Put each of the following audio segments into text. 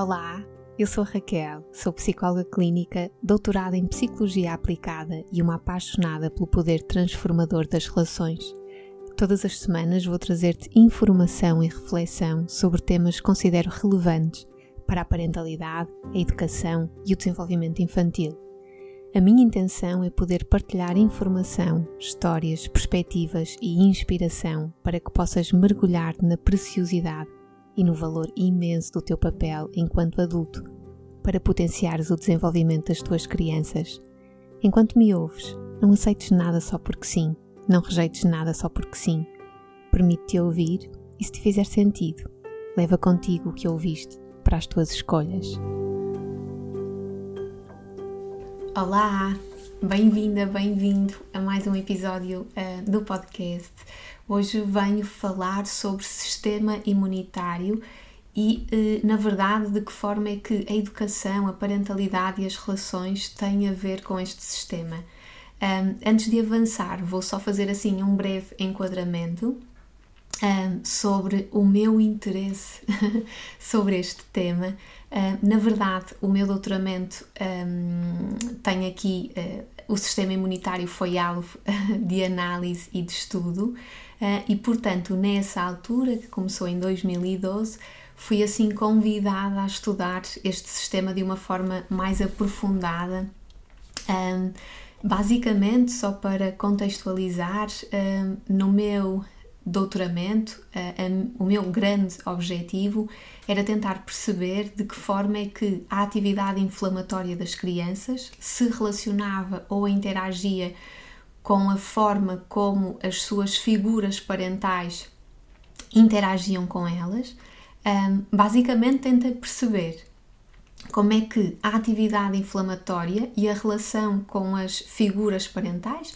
Olá, eu sou Raquel, sou psicóloga clínica, doutorada em psicologia aplicada e uma apaixonada pelo poder transformador das relações. Todas as semanas vou trazer-te informação e reflexão sobre temas que considero relevantes para a parentalidade, a educação e o desenvolvimento infantil. A minha intenção é poder partilhar informação, histórias, perspectivas e inspiração para que possas mergulhar na preciosidade e no valor imenso do teu papel enquanto adulto para potenciares o desenvolvimento das tuas crianças. Enquanto me ouves, não aceites nada só porque sim, não rejeites nada só porque sim. Permite-te ouvir e, se te fizer sentido, leva contigo o que ouviste para as tuas escolhas. Olá, bem-vinda, bem-vindo a mais um episódio uh, do podcast. Hoje venho falar sobre sistema imunitário e, uh, na verdade, de que forma é que a educação, a parentalidade e as relações têm a ver com este sistema. Antes de avançar, vou só fazer assim um breve enquadramento sobre o meu interesse sobre este tema. Na verdade, o meu doutoramento tem aqui uh, o sistema imunitário foi alvo de análise e de estudo, e portanto, nessa altura, que começou em 2012, fui assim convidada a estudar este sistema de uma forma mais aprofundada. Um, basicamente, só para contextualizar, um, no meu doutoramento, um, o meu grande objetivo era tentar perceber de que forma é que a atividade inflamatória das crianças se relacionava ou interagia com a forma como as suas figuras parentais interagiam com elas. Basicamente, tenta perceber como é que a atividade inflamatória e a relação com as figuras parentais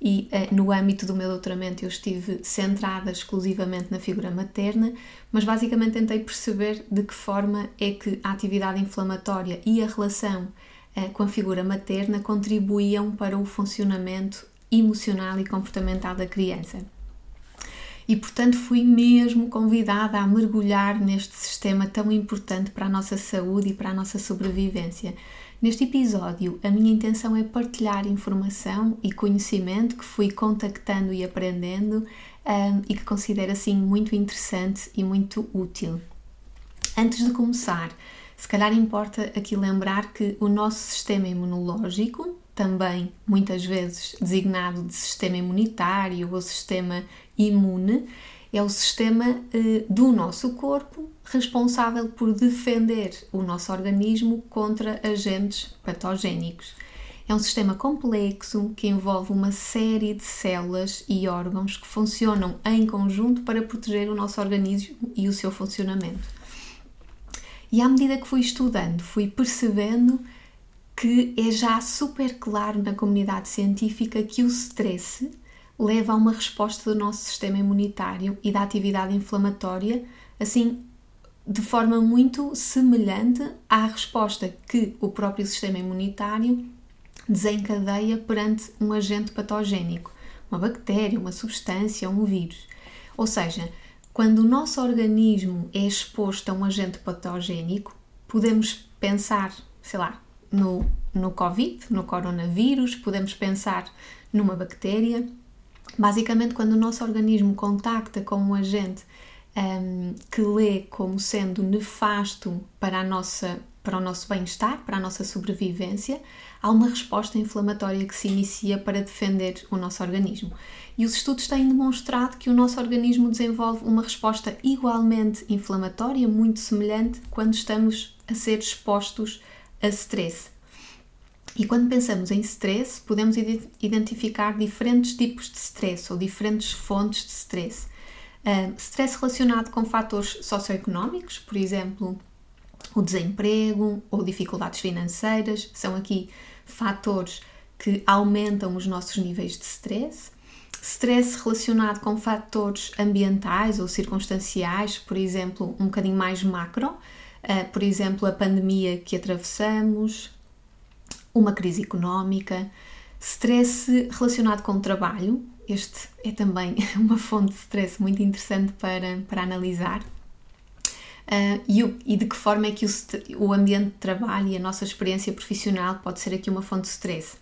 e uh, no âmbito do meu doutoramento eu estive centrada exclusivamente na figura materna, mas basicamente tentei perceber de que forma é que a atividade inflamatória e a relação uh, com a figura materna contribuíam para o funcionamento emocional e comportamental da criança. E portanto fui mesmo convidada a mergulhar neste sistema tão importante para a nossa saúde e para a nossa sobrevivência. Neste episódio, a minha intenção é partilhar informação e conhecimento que fui contactando e aprendendo um, e que considero assim muito interessante e muito útil. Antes de começar, se calhar importa aqui lembrar que o nosso sistema imunológico, também muitas vezes designado de sistema imunitário ou sistema imune, é o sistema eh, do nosso corpo responsável por defender o nosso organismo contra agentes patogénicos. É um sistema complexo que envolve uma série de células e órgãos que funcionam em conjunto para proteger o nosso organismo e o seu funcionamento. E à medida que fui estudando, fui percebendo que é já super claro na comunidade científica que o stress leva a uma resposta do nosso sistema imunitário e da atividade inflamatória, assim, de forma muito semelhante à resposta que o próprio sistema imunitário desencadeia perante um agente patogénico, uma bactéria, uma substância, um vírus. Ou seja, quando o nosso organismo é exposto a um agente patogénico, podemos pensar, sei lá, no, no Covid, no coronavírus, podemos pensar numa bactéria, Basicamente, quando o nosso organismo contacta com um agente um, que lê como sendo nefasto para, a nossa, para o nosso bem-estar, para a nossa sobrevivência, há uma resposta inflamatória que se inicia para defender o nosso organismo. E os estudos têm demonstrado que o nosso organismo desenvolve uma resposta igualmente inflamatória, muito semelhante, quando estamos a ser expostos a stress. E quando pensamos em stress, podemos identificar diferentes tipos de stress ou diferentes fontes de stress. Uh, stress relacionado com fatores socioeconómicos, por exemplo, o desemprego ou dificuldades financeiras, são aqui fatores que aumentam os nossos níveis de stress. Stress relacionado com fatores ambientais ou circunstanciais, por exemplo, um bocadinho mais macro, por exemplo, a pandemia que atravessamos, uma crise económica, stress relacionado com o trabalho. Este é também uma fonte de stress muito interessante para, para analisar. uh, e, o, e, de que forma é que o, o, ambiente de trabalho e a nossa experiência profissional pode ser aqui uma fonte de stress.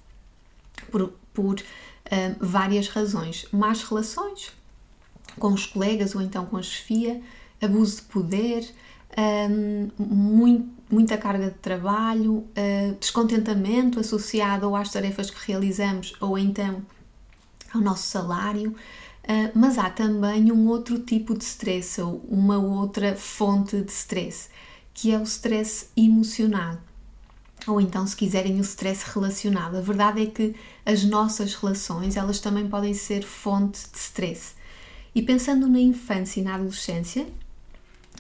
Por, por uh, várias razões. Más relações com os colegas ou então com a chefia, abuso de poder, muito, muita carga de trabalho, uh, descontentamento associado ou às tarefas que realizamos ou então ao nosso salário. Uh, mas há também um outro tipo de stress ou uma outra fonte de stress, que é o stress emocional. Ou então, se quiserem, o stress relacional. A verdade é que as nossas relações, elas também podem ser fonte de stress. E pensando na infância e na adolescência,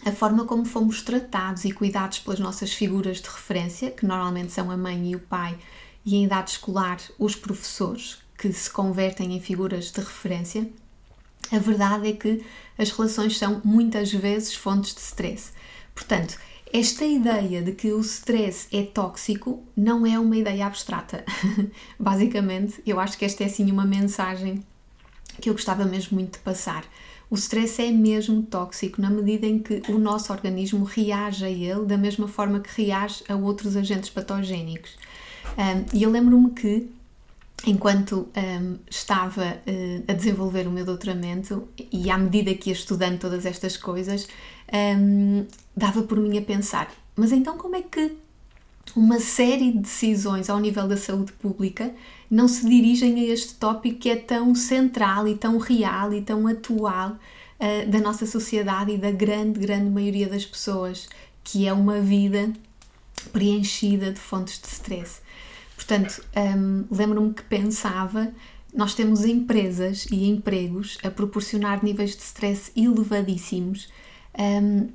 a forma como fomos tratados e cuidados pelas nossas figuras de referência, que normalmente são a mãe e o pai, e em idade escolar, os professores, que se convertem em figuras de referência, a verdade é que as relações são muitas vezes fontes de stress. Portanto, esta ideia de que o stress é tóxico não é uma ideia abstrata. Basicamente, eu acho que esta é assim uma mensagem que eu gostava mesmo muito de passar. O stress é mesmo tóxico na medida em que o nosso organismo reage a ele da mesma forma que reage a outros agentes patogénicos. Um, e eu lembro-me que, enquanto um, estava uh, a desenvolver o meu doutoramento e à medida que ia estudando todas estas coisas, um, dava por mim a pensar: mas então como é que uma série de decisões ao nível da saúde pública não se dirigem a este tópico que é tão central e tão real e tão atual uh, da nossa sociedade e da grande, grande maioria das pessoas, que é uma vida preenchida de fontes de stress. Portanto, um, lembro-me que pensava, nós temos empresas e empregos a proporcionar níveis de stress elevadíssimos um,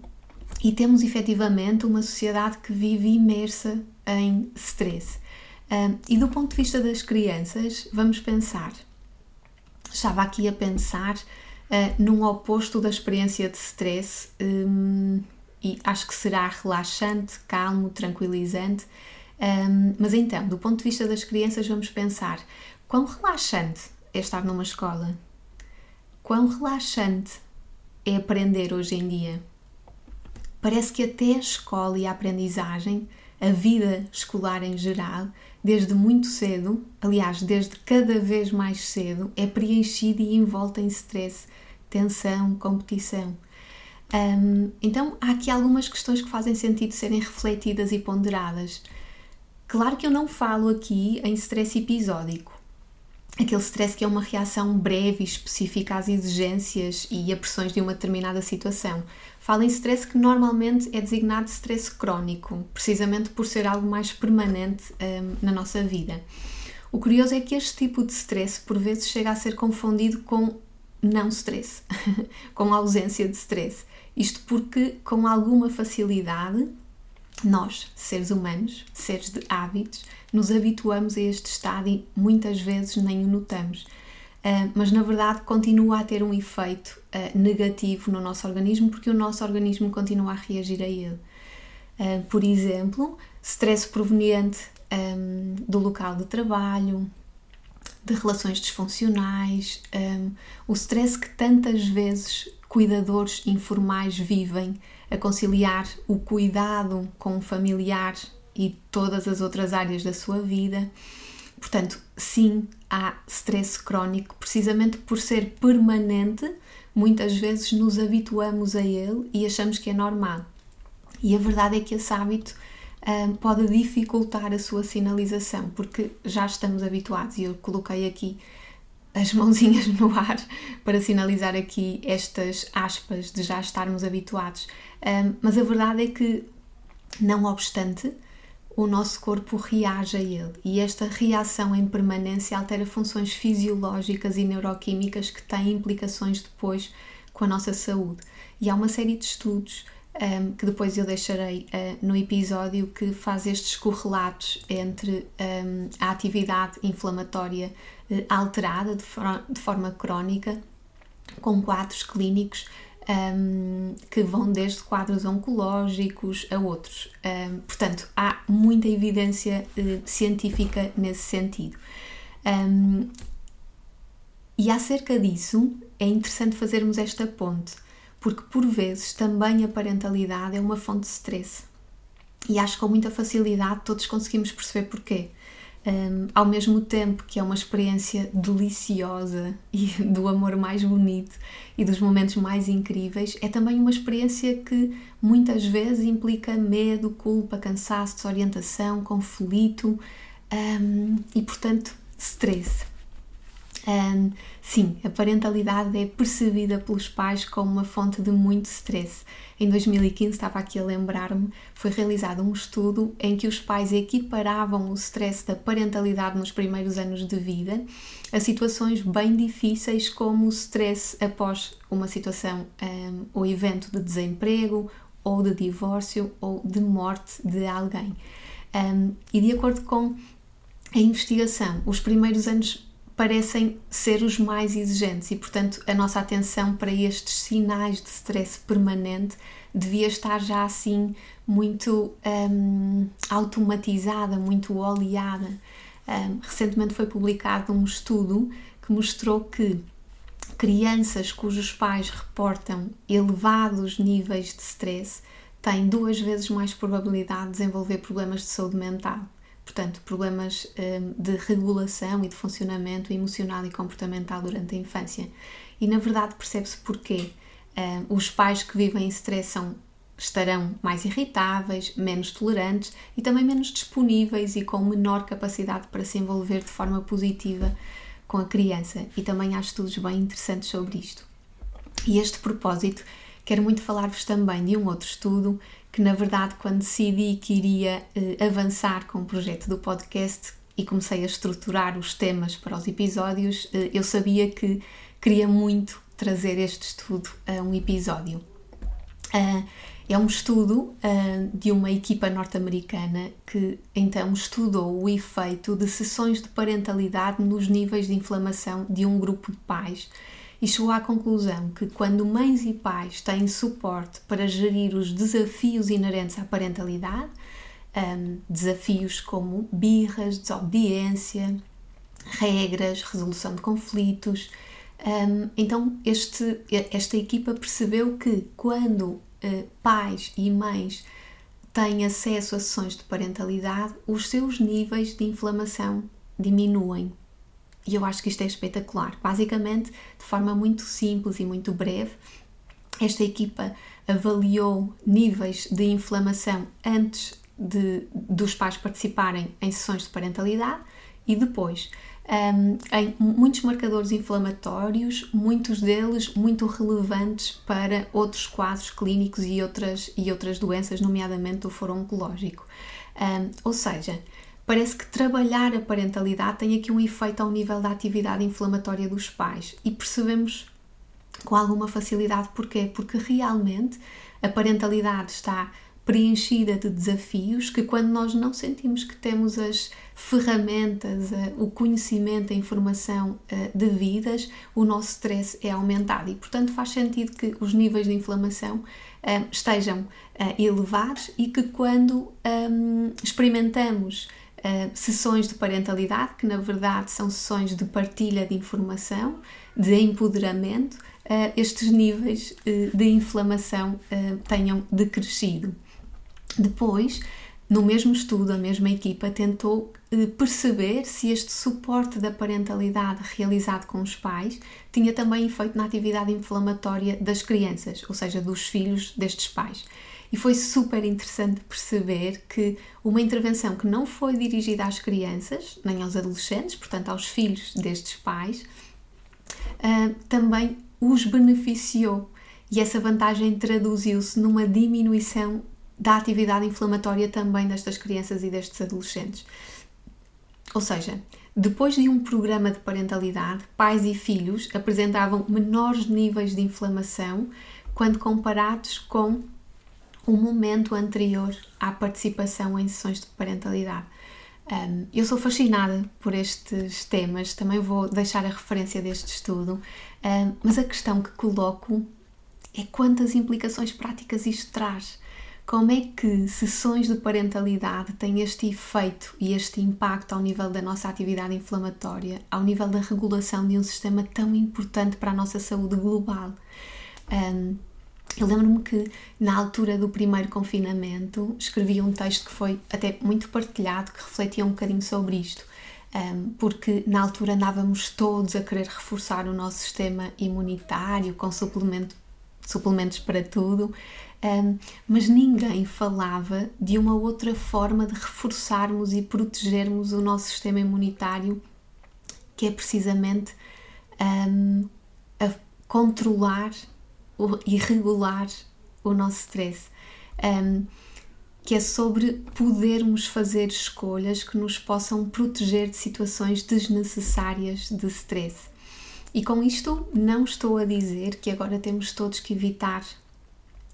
e temos efetivamente uma sociedade que vive imersa em stress. Um, e do ponto de vista das crianças, vamos pensar. Estava aqui a pensar uh, num oposto da experiência de stress um, e acho que será relaxante, calmo, tranquilizante. Um, mas então, do ponto de vista das crianças, vamos pensar quão relaxante é estar numa escola? Quão relaxante é aprender hoje em dia? Parece que até a escola e a aprendizagem, a vida escolar em geral, desde muito cedo, aliás, desde cada vez mais cedo, é preenchida e envolta em stress, tensão, competição. Um, então, há aqui algumas questões que fazem sentido serem refletidas e ponderadas. Claro que eu não falo aqui em stress episódico, aquele stress que é uma reação breve e específica às exigências e a pressões de uma determinada situação. Falo em stress que normalmente é designado de stress crónico, precisamente por ser algo mais permanente um, na nossa vida. O curioso é que este tipo de stress por vezes chega a ser confundido com não stress, com ausência de stress. Isto porque, com alguma facilidade, nós, seres humanos, seres de hábitos, nos habituamos a este estado e muitas vezes nem o notamos. Uh, mas na verdade continua a ter um efeito uh, negativo no nosso organismo porque o nosso organismo continua a reagir a ele. Uh, por exemplo, stress proveniente um, do local de trabalho, de relações disfuncionais, um, o stress que tantas vezes cuidadores informais vivem a conciliar o cuidado com o familiar e todas as outras áreas da sua vida. Portanto, sim, há stress crónico, precisamente por ser permanente, muitas vezes nos habituamos a ele e achamos que é normal. E a verdade é que esse hábito um, pode dificultar a sua sinalização, porque já estamos habituados, e eu coloquei aqui as mãozinhas no ar para sinalizar aqui estas aspas de já estarmos habituados. Um, mas a verdade é que, não obstante, o nosso corpo reage a ele e esta reação em permanência altera funções fisiológicas e neuroquímicas que têm implicações depois com a nossa saúde. E há uma série de estudos um, que depois eu deixarei uh, no episódio que faz estes correlatos entre um, a atividade inflamatória uh, alterada de, for de forma crónica com quadros clínicos um, que vão desde quadros oncológicos a outros. Um, portanto, há muita evidência uh, científica nesse sentido. Um, e acerca disso, é interessante fazermos esta ponte, porque por vezes também a parentalidade é uma fonte de stress. E acho que com muita facilidade todos conseguimos perceber porquê. Um, ao mesmo tempo que é uma experiência deliciosa e do amor mais bonito e dos momentos mais incríveis, é também uma experiência que muitas vezes implica medo, culpa, cansaço, desorientação, conflito um, e, portanto, stress. Um, sim, a parentalidade é percebida pelos pais como uma fonte de muito stress. Em 2015, estava aqui a lembrar-me, foi realizado um estudo em que os pais equiparavam o stress da parentalidade nos primeiros anos de vida a situações bem difíceis, como o stress após uma situação um, ou evento de desemprego, ou de divórcio, ou de morte de alguém. Um, e de acordo com a investigação, os primeiros anos parecem ser os mais exigentes e, portanto, a nossa atenção para estes sinais de stress permanente devia estar já assim muito um, automatizada, muito oleada. Um, recentemente foi publicado um estudo que mostrou que crianças cujos pais reportam elevados níveis de stress têm duas vezes mais probabilidade de desenvolver problemas de saúde mental portanto, problemas um, de regulação e de funcionamento emocional e comportamental durante a infância. E na verdade percebe-se porquê. Um, os pais que vivem em stress são, estarão mais irritáveis, menos tolerantes e também menos disponíveis e com menor capacidade para se envolver de forma positiva com a criança. E também há estudos bem interessantes sobre isto. E este propósito, quero muito falar-vos também de um outro estudo que na verdade quando decidi que iria eh, avançar com o projeto do podcast e comecei a estruturar os temas para os episódios, eh, eu sabia que queria muito trazer este estudo a um episódio. Uh, é um estudo uh, de uma equipa norte-americana que então estudou o efeito de sessões de parentalidade nos níveis de inflamação de um grupo de pais e chegou à conclusão que quando mães e pais têm suporte para gerir os desafios inerentes à parentalidade, um, desafios como birras, desobediência, regras, resolução de conflitos, um, então este, esta equipa percebeu que quando uh, pais e mães têm acesso a sessões de parentalidade, os seus níveis de inflamação diminuem e eu acho que isto é espetacular. Basicamente, de forma muito simples e muito breve, esta equipa avaliou níveis de inflamação antes de, dos pais participarem em sessões de parentalidade e depois. Um, em muitos marcadores inflamatórios, muitos deles muito relevantes para outros quadros clínicos e outras, e outras doenças, nomeadamente o foro oncológico. Um, ou seja, parece que trabalhar a parentalidade tem aqui um efeito ao nível da atividade inflamatória dos pais e percebemos com alguma facilidade porquê? Porque realmente a parentalidade está preenchida de desafios que quando nós não sentimos que temos as ferramentas, o conhecimento, a informação devidas, o nosso stress é aumentado e portanto faz sentido que os níveis de inflamação estejam elevados e que quando experimentamos uh, sessões de parentalidade, que na verdade são sessões de partilha de informação, de empoderamento, uh, estes níveis uh, de inflamação tenham decrescido. Depois, no mesmo estudo, a mesma equipa tentou perceber se este suporte da parentalidade realizado com os pais tinha também efeito na atividade inflamatória das crianças, ou seja, dos filhos destes pais. E foi super interessante perceber que uma intervenção que não foi dirigida às crianças, nem aos adolescentes, portanto aos filhos destes pais, uh, também os beneficiou. E essa vantagem traduziu-se numa diminuição da atividade inflamatória também destas crianças e destes adolescentes. Ou seja, depois de um programa de parentalidade, pais e filhos apresentavam menores níveis de inflamação quando comparados com o momento anterior à participação em sessões de parentalidade. Um, eu sou fascinada por estes temas, também vou deixar a referência deste estudo, um, mas a questão que coloco é quantas implicações práticas isto traz. Como é que sessões de parentalidade têm este efeito e este impacto ao nível da nossa atividade inflamatória, ao nível da regulação de um sistema tão importante para a nossa saúde global? Um, Eu lembro-me que na altura do primeiro confinamento escrevi um texto que foi até muito partilhado, que refletia um bocadinho sobre isto, porque na altura andávamos todos a querer reforçar o nosso sistema imunitário com suplemento, suplementos para tudo, mas ninguém falava de uma outra forma de reforçarmos e protegermos o nosso sistema imunitário, que é precisamente a controlar e regular o nosso stress. Um, que é sobre podermos fazer escolhas que nos possam proteger de situações desnecessárias de stress. E com isto não estou a dizer que agora temos todos que evitar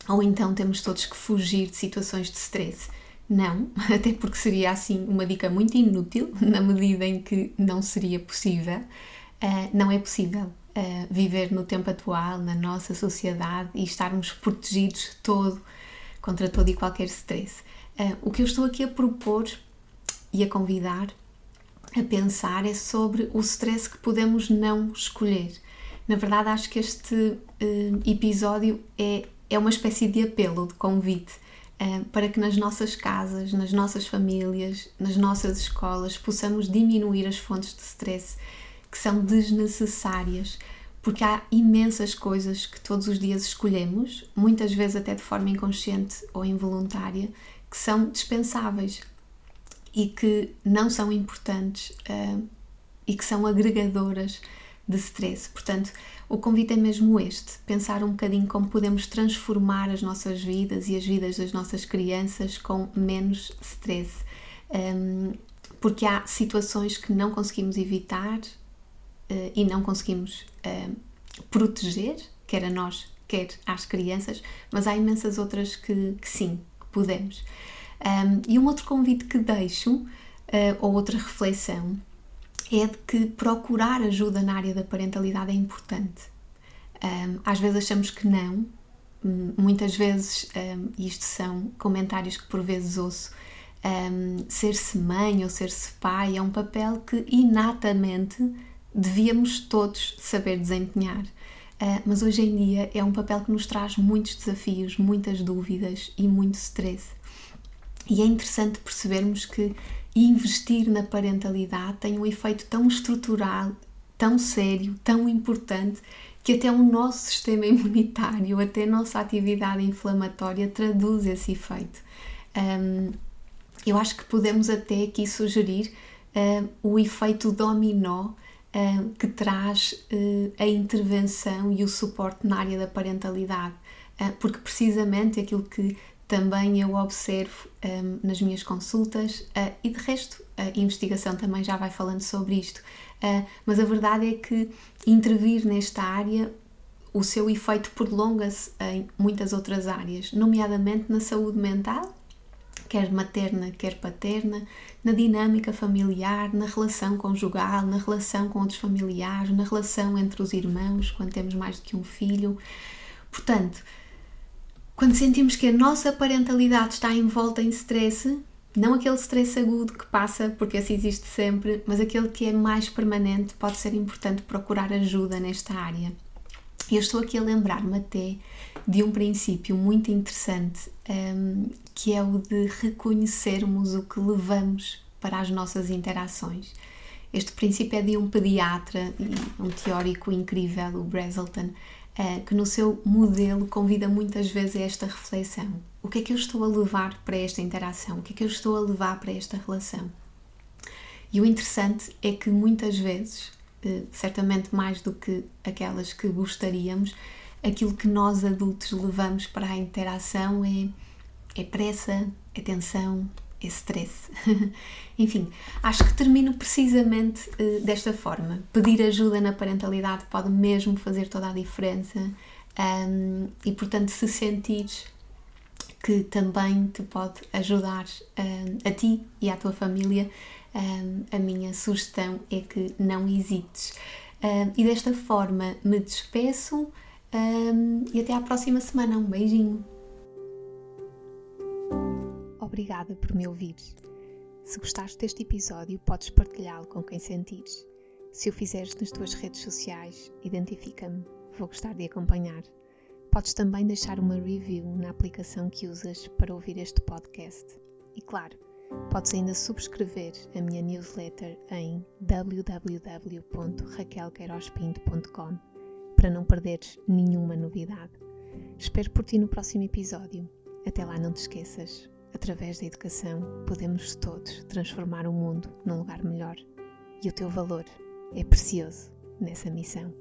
ou então temos todos que fugir de situações de stress. Não, até porque seria assim uma dica muito inútil, na medida em que não seria possível. Uh, não é possível uh, viver no tempo atual, na nossa sociedade e estarmos protegidos todo contra todo e qualquer stress. Uh, o que eu estou aqui a propor e a convidar a pensar é sobre o stress que podemos não escolher. Na verdade, acho que este uh, episódio é, é uma espécie de apelo, de convite, uh, para que nas nossas casas, nas nossas famílias, nas nossas escolas, possamos diminuir as fontes de stress que são desnecessárias porque há imensas coisas que todos os dias escolhemos, muitas vezes até de forma inconsciente ou involuntária, que são dispensáveis e que não são importantes uh, e que são agregadoras de stress. Portanto, o convite é mesmo este: pensar um bocadinho como podemos transformar as nossas vidas e as vidas das nossas crianças com menos stress. Um, porque há situações que não conseguimos evitar, uh, e não conseguimos uh, proteger, quer a nós, quer às crianças, mas há imensas outras que, que sim, que podemos. Um, e um outro convite que deixo, uh, ou outra reflexão, é de que procurar ajuda na área da parentalidade é importante. Um, às vezes achamos que não, hum, muitas vezes, um, isto são comentários que por vezes ouço, um, ser-se mãe ou ser-se pai é um papel que inatamente devíamos todos saber desempenhar. Uh, mas hoje em dia é um papel que nos traz muitos desafios, muitas dúvidas e muito stress. E é interessante percebermos que investir na parentalidade tem um efeito tão estrutural, tão sério, tão importante, que até o nosso sistema imunitário, até a nossa atividade inflamatória traduz esse efeito. Um, eu acho que podemos até aqui sugerir uh, o efeito dominó que traz uh, a intervenção e o suporte na área da parentalidade, porque precisamente aquilo que também eu observo nas minhas consultas e de resto a investigação também já vai falando sobre isto, mas a verdade é que intervir nesta área o seu efeito prolonga-se em muitas outras áreas, nomeadamente na saúde mental quer materna, quer paterna, na dinâmica familiar, na relação conjugal, na relação com outros familiares, na relação entre os irmãos, quando temos mais do que um filho. Portanto, quando sentimos que a nossa parentalidade está envolta em stress, não aquele stress agudo que passa, porque esse existe sempre, mas aquele que é mais permanente, pode ser importante procurar ajuda nesta área. Eu estou aqui a lembrar-me até de um princípio muito interessante, um, que é o de reconhecermos o que levamos para as nossas interações. Este princípio é de um pediatra um teórico incrível, o Brazelton, uh, que no seu modelo convida muitas vezes a esta reflexão. O que é que eu estou a levar para esta interação? O que é que eu estou a levar para esta relação? E o interessante é que muitas vezes eh, certamente mais do que aquelas que gostaríamos, aquilo que nós adultos levamos para a interação é, é pressa, é tensão, é stress. Enfim, acho que termino precisamente uh, desta forma. Pedir ajuda na parentalidade pode mesmo fazer toda a diferença um, e, portanto, se sentires que também te pode ajudar um, a ti e à tua família, um, a minha sugestão é que não hesites. Um, e desta forma me despeço um, e até à próxima semana. Um beijinho. Obrigada por me ouvir. Se gostaste deste episódio, podes partilhá-lo com quem sentires. Se o fizeres nas tuas redes sociais, identifica-me. Vou gostar de acompanhar. Podes também deixar uma review na aplicação que usas para ouvir este podcast. E claro, podes ainda subscrever a minha newsletter em www.raquelqueirospinto.com para não perderes nenhuma novidade. Espero por ti no próximo episódio. Até lá, não te esqueças: através da educação, podemos todos transformar o mundo num lugar melhor. E o teu valor é precioso nessa missão.